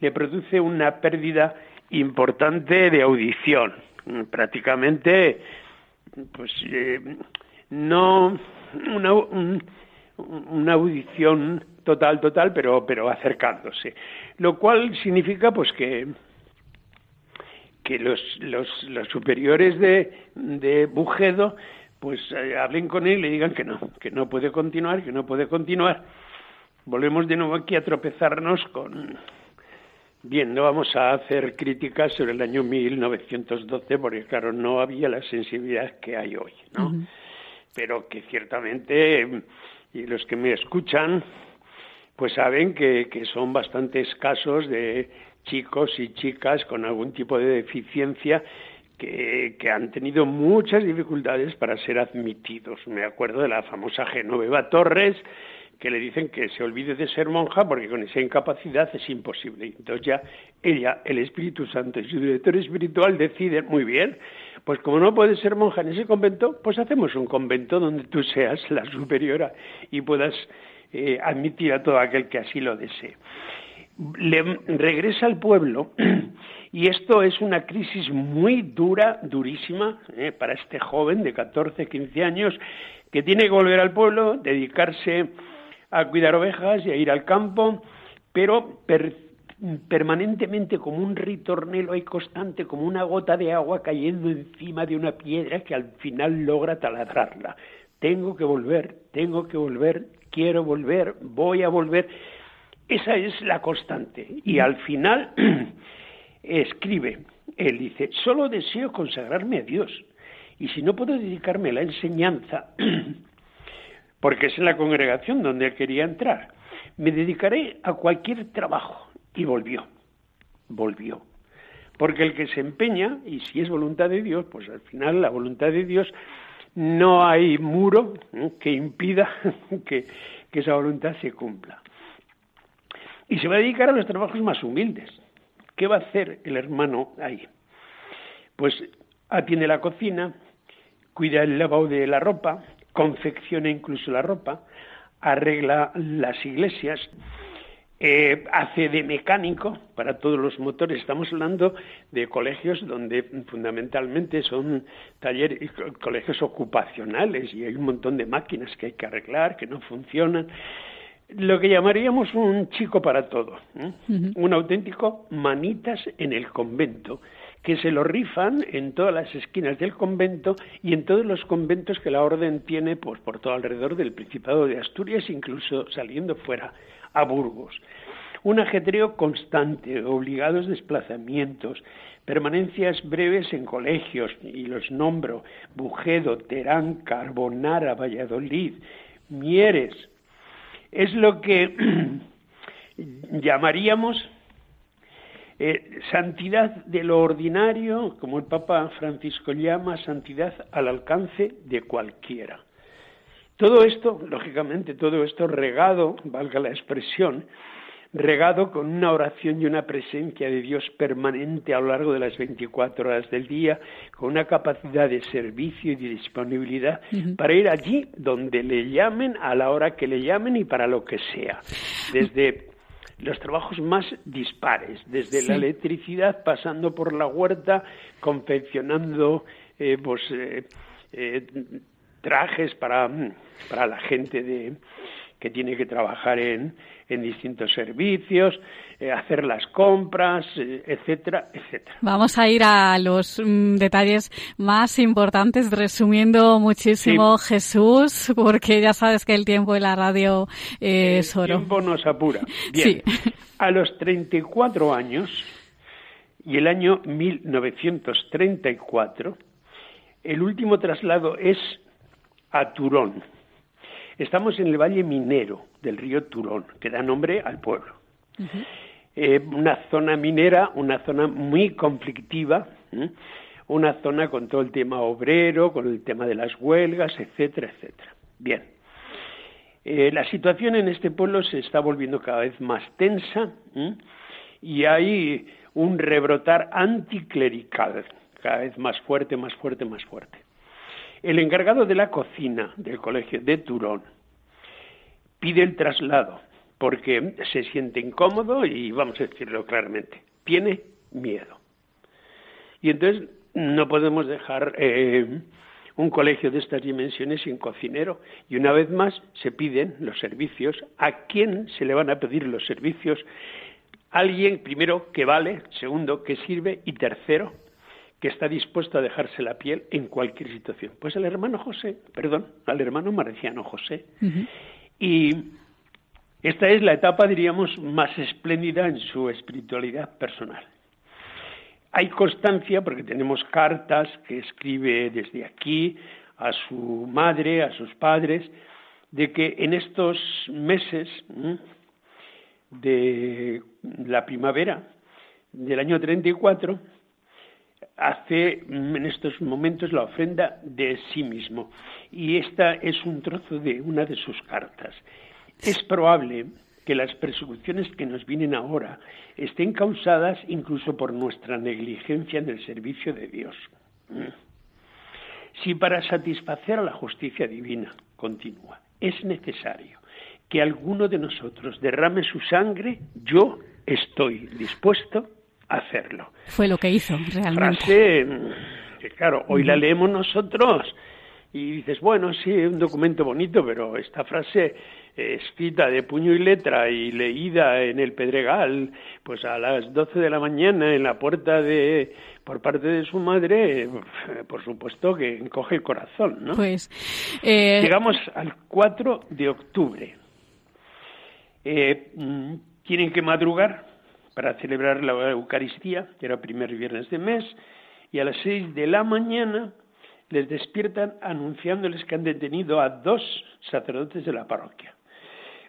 le produce una pérdida importante de audición, prácticamente, pues eh, no una, un- una audición total, total, pero, pero acercándose. Lo cual significa pues que, que los, los, los superiores de, de Bujedo pues eh, hablen con él y le digan que no, que no puede continuar, que no puede continuar. Volvemos de nuevo aquí a tropezarnos con... Bien, no vamos a hacer críticas sobre el año 1912 porque claro, no había la sensibilidad que hay hoy, ¿no? pero que ciertamente, y los que me escuchan, pues saben que, que son bastantes casos de chicos y chicas con algún tipo de deficiencia que, que han tenido muchas dificultades para ser admitidos. Me acuerdo de la famosa Genoveva Torres, que le dicen que se olvide de ser monja porque con esa incapacidad es imposible. Entonces ya ella, el Espíritu Santo y su director espiritual deciden, muy bien, pues como no puedes ser monja en ese convento, pues hacemos un convento donde tú seas la superiora y puedas eh, admitir a todo aquel que así lo desee. Le regresa al pueblo y esto es una crisis muy dura, durísima, eh, para este joven de 14, 15 años que tiene que volver al pueblo, dedicarse a cuidar ovejas y a ir al campo, pero per- permanentemente como un ritornelo ahí constante, como una gota de agua cayendo encima de una piedra que al final logra taladrarla. Tengo que volver, tengo que volver, quiero volver, voy a volver. Esa es la constante. Y al final escribe, él dice, solo deseo consagrarme a Dios. Y si no puedo dedicarme a la enseñanza, porque es en la congregación donde quería entrar, me dedicaré a cualquier trabajo. Y volvió, volvió. Porque el que se empeña, y si es voluntad de Dios, pues al final la voluntad de Dios no hay muro que impida que, que esa voluntad se cumpla. Y se va a dedicar a los trabajos más humildes. ¿Qué va a hacer el hermano ahí? Pues atiende la cocina, cuida el lavado de la ropa, confecciona incluso la ropa, arregla las iglesias, eh, hace de mecánico para todos los motores. Estamos hablando de colegios donde fundamentalmente son talleres, co- colegios ocupacionales y hay un montón de máquinas que hay que arreglar, que no funcionan. Lo que llamaríamos un chico para todo, ¿eh? un auténtico manitas en el convento, que se lo rifan en todas las esquinas del convento y en todos los conventos que la orden tiene pues, por todo alrededor del Principado de Asturias, incluso saliendo fuera a Burgos. Un ajetreo constante, obligados desplazamientos, permanencias breves en colegios, y los nombro, Bujedo, Terán, Carbonara, Valladolid, Mieres. Es lo que llamaríamos eh, santidad de lo ordinario, como el Papa Francisco llama, santidad al alcance de cualquiera. Todo esto, lógicamente, todo esto regado, valga la expresión, regado con una oración y una presencia de Dios permanente a lo largo de las 24 horas del día, con una capacidad de servicio y de disponibilidad para ir allí donde le llamen, a la hora que le llamen y para lo que sea. Desde los trabajos más dispares, desde la electricidad pasando por la huerta, confeccionando eh, pues, eh, eh, trajes para, para la gente de, que tiene que trabajar en, en distintos servicios, eh, hacer las compras, eh, etcétera, etcétera. Vamos a ir a los mm, detalles más importantes, resumiendo muchísimo Jesús, porque ya sabes que el tiempo de la radio eh, es El oro. tiempo nos apura. Bien, Sí. a los 34 años y el año 1934, el último traslado es a Turón. Estamos en el valle minero del río Turón, que da nombre al pueblo. Eh, una zona minera, una zona muy conflictiva, ¿eh? una zona con todo el tema obrero, con el tema de las huelgas, etcétera, etcétera. Bien, Eh, la situación en este pueblo se está volviendo cada vez más tensa y hay un rebrotar anticlerical, cada vez más fuerte, más fuerte, más fuerte. El encargado de la cocina del colegio de Turón pide el traslado porque se siente incómodo y vamos a decirlo claramente, tiene miedo. Y entonces no podemos dejar eh, un colegio de estas dimensiones sin cocinero. Y una vez más se piden los servicios. ¿A quién se le van a pedir los servicios? Alguien, primero, que vale, segundo, que sirve y tercero, que está dispuesto a dejarse la piel en cualquier situación. Pues al hermano José, perdón, al hermano marciano José. Y esta es la etapa, diríamos, más espléndida en su espiritualidad personal. Hay constancia, porque tenemos cartas que escribe desde aquí a su madre, a sus padres, de que en estos meses de la primavera del año 34 hace en estos momentos la ofrenda de sí mismo. Y esta es un trozo de una de sus cartas. Es probable que las persecuciones que nos vienen ahora estén causadas incluso por nuestra negligencia en el servicio de Dios. Si para satisfacer a la justicia divina, continúa, es necesario que alguno de nosotros derrame su sangre, yo estoy dispuesto hacerlo. Fue lo que hizo realmente. Frase mm, que claro, hoy la leemos nosotros y dices, bueno, sí, es un documento bonito, pero esta frase eh, escrita de puño y letra y leída en el Pedregal, pues a las 12 de la mañana en la puerta de por parte de su madre, eh, por supuesto que encoge el corazón, ¿no? Pues eh, Llegamos al 4 de octubre. Eh, mm, tienen que madrugar para celebrar la Eucaristía, que era primer viernes de mes, y a las 6 de la mañana les despiertan anunciándoles que han detenido a dos sacerdotes de la parroquia.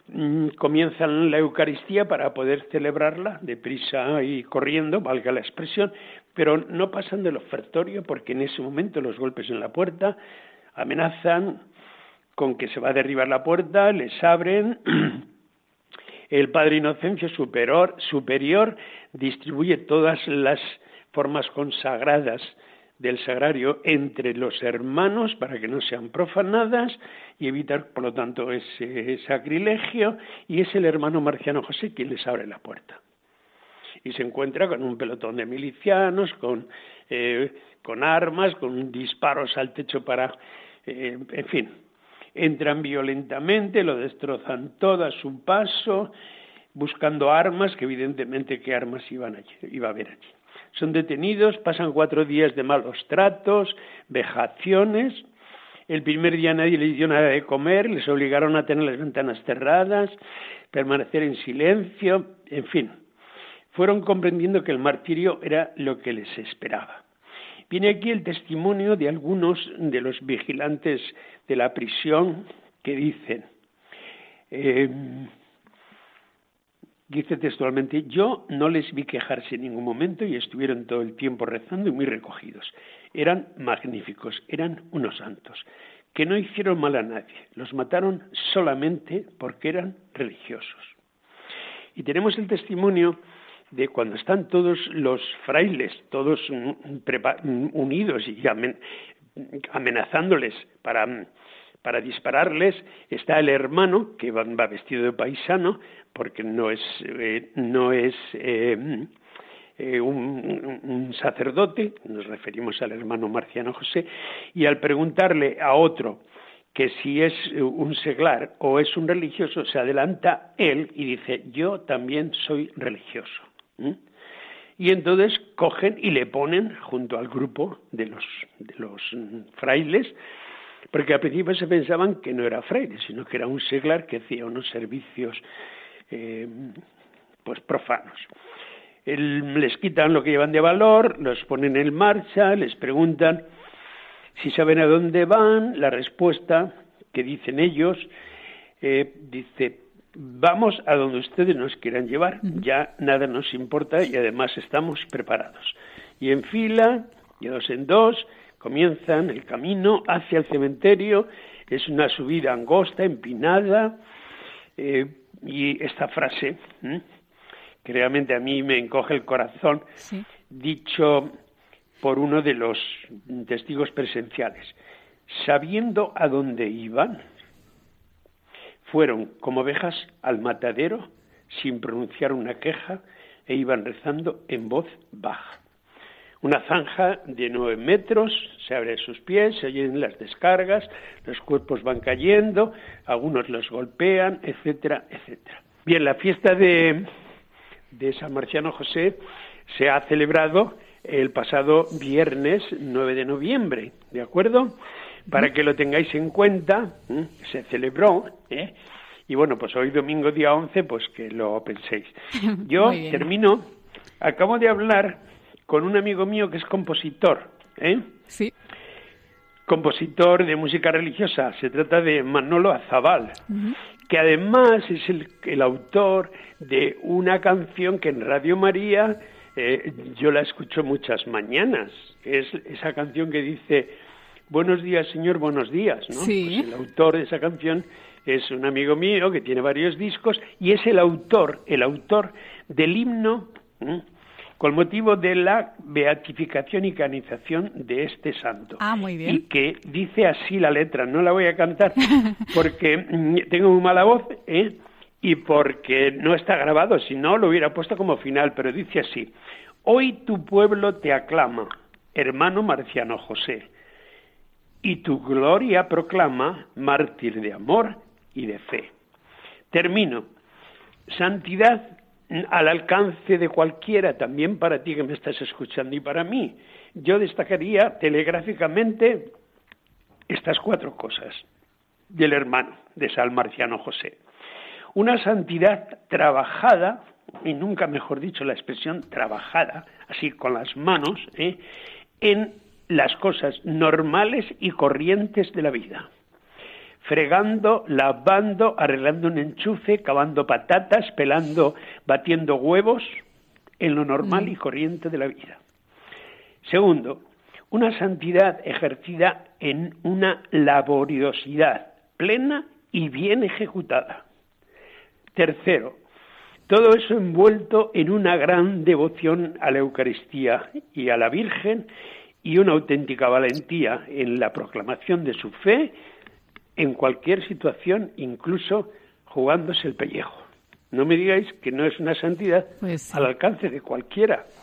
Mm, Comienzan la Eucaristía para poder celebrarla deprisa y corriendo, valga la expresión, pero no pasan del ofertorio porque en ese momento los golpes en la puerta amenazan con que se va a derribar la puerta, les abren, el Padre Inocencio superior, distribuye todas las formas consagradas del sagrario entre los hermanos para que no sean profanadas y evitar, por lo tanto, ese sacrilegio, y es el hermano Marciano José quien les abre la puerta. Y se encuentra con un pelotón de milicianos, con, eh, armas, con disparos al techo para, eh, en fin, entran violentamente, lo destrozan todo a su paso, buscando armas, que evidentemente qué armas iban allí, iba a haber allí. Son detenidos, pasan cuatro días de malos tratos, vejaciones. El primer día nadie les dio nada de comer, les obligaron a tener las ventanas cerradas, permanecer en silencio, en fin. Fueron comprendiendo que el martirio era lo que les esperaba. Viene aquí el testimonio de algunos de los vigilantes de la prisión que dicen, eh, dice textualmente, yo no les vi quejarse en ningún momento y estuvieron todo el tiempo rezando y muy recogidos. Eran magníficos, eran unos santos, que no hicieron mal a nadie, los mataron solamente porque eran religiosos. Y tenemos el testimonio de cuando están todos los frailes, todos mm, mm, unidos y amen- amenazándoles para, para dispararles, está el hermano que va, vestido de paisano, porque no es, eh, no es eh, eh, un, un- sacerdote, nos referimos al hermano Marciano José, y al preguntarle a otro que si es un seglar o es un religioso, se adelanta él y dice, yo también soy religioso. Y entonces cogen y le ponen junto al grupo de los, de los mm, frailes, porque al principio se pensaban que no era fraile, sino que era un seglar que hacía unos servicios eh, pues profanos. El- les quitan lo que llevan de valor, los ponen en marcha, les preguntan si saben a dónde van, la respuesta que dicen ellos eh, dice vamos a donde ustedes nos quieran llevar, ya nada nos importa y además estamos preparados. Y en fila, y dos en dos, comienzan el camino hacia el cementerio, Es una subida angosta, empinada, eh, y esta frase, que realmente a mí me encoge el corazón, Sí. dicho por uno de los testigos presenciales. Sabiendo a dónde iban, fueron como ovejas al matadero sin pronunciar una queja e iban rezando en voz baja. Una zanja de nueve metros, se abre sus pies, se oyen las descargas, los cuerpos van cayendo, algunos los golpean, etcétera, etcétera. Bien, la fiesta de, de San Marciano José se ha celebrado el pasado viernes 9 de noviembre, ¿de acuerdo? Para que lo tengáis en cuenta, ¿eh? se celebró, ¿eh? y bueno, pues hoy domingo día 11, pues que lo penséis. Yo termino, acabo de hablar con un amigo mío que es compositor, ¿eh? Sí. compositor de música religiosa. Se trata de Manolo Azabal, que además es el, el autor de una canción que en Radio María eh, yo la escucho muchas mañanas. Es esa canción que dice Buenos días, Señor, buenos días. ¿no? Sí. Pues el autor de esa canción es un amigo mío que tiene varios discos y es el autor, el autor del himno. con motivo de la beatificación y canización de este santo. Ah, muy bien. Y que dice así la letra, no la voy a cantar porque mm, tengo muy mala voz, ¿eh? Y porque no está grabado, si no lo hubiera puesto como final, pero dice así: Hoy tu pueblo te aclama, hermano Marciano José, y tu gloria proclama, mártir de amor y de fe. Termino. Santidad al alcance de cualquiera, también para ti que me estás escuchando y para mí. Yo destacaría telegráficamente estas cuatro cosas del hermano de San Marciano José. Una santidad trabajada, y nunca mejor dicho la expresión trabajada, así con las manos, ¿eh? en las cosas normales y corrientes de la vida fregando, lavando, arreglando un enchufe, cavando patatas, pelando, batiendo huevos, en lo normal y corriente de la vida. Segundo, una santidad ejercida en una laboriosidad plena y bien ejecutada. Tercero, todo eso envuelto en una gran devoción a la Eucaristía y a la Virgen y una auténtica valentía en la proclamación de su fe en cualquier situación, incluso jugándose el pellejo. No me digáis que no es una santidad Pues sí. al alcance de cualquiera.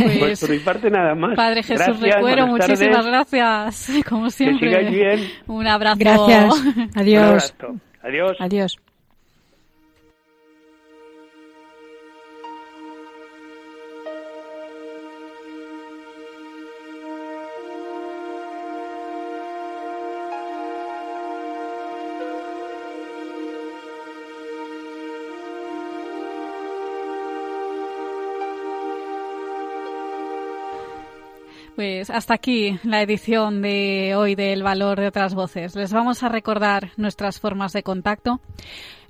Pues, Pues por mi parte nada más. Padre Jesús Gracias, Recuero, muchísimas tardes. gracias. Como siempre. sigáis bien. Un abrazo. Gracias. Un Adiós. abrazo. Adiós. Adiós. Pues hasta aquí la edición de hoy del Valor de otras voces. Les vamos a recordar nuestras formas de contacto.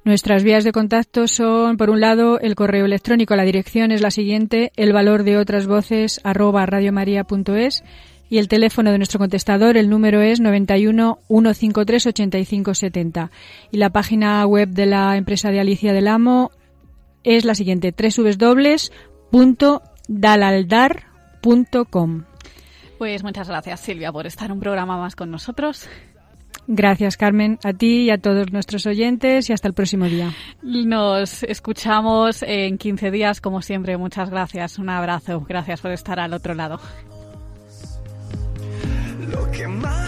Nuestras vías de contacto son, por un lado, el correo electrónico. La dirección es la siguiente, el valor de otras voces arroba radiomaria.es y el teléfono de nuestro contestador, el número es 91 153 85 70. Y la página web de la empresa de Alicia del Amo es la siguiente, www.dalaldar.com. Pues muchas gracias Silvia por estar un programa más con nosotros. Gracias, Carmen, a ti y a todos nuestros oyentes y hasta el próximo día. Nos escuchamos en 15 días, como siempre. Muchas gracias. Un abrazo. Gracias por estar al otro lado. Lo que más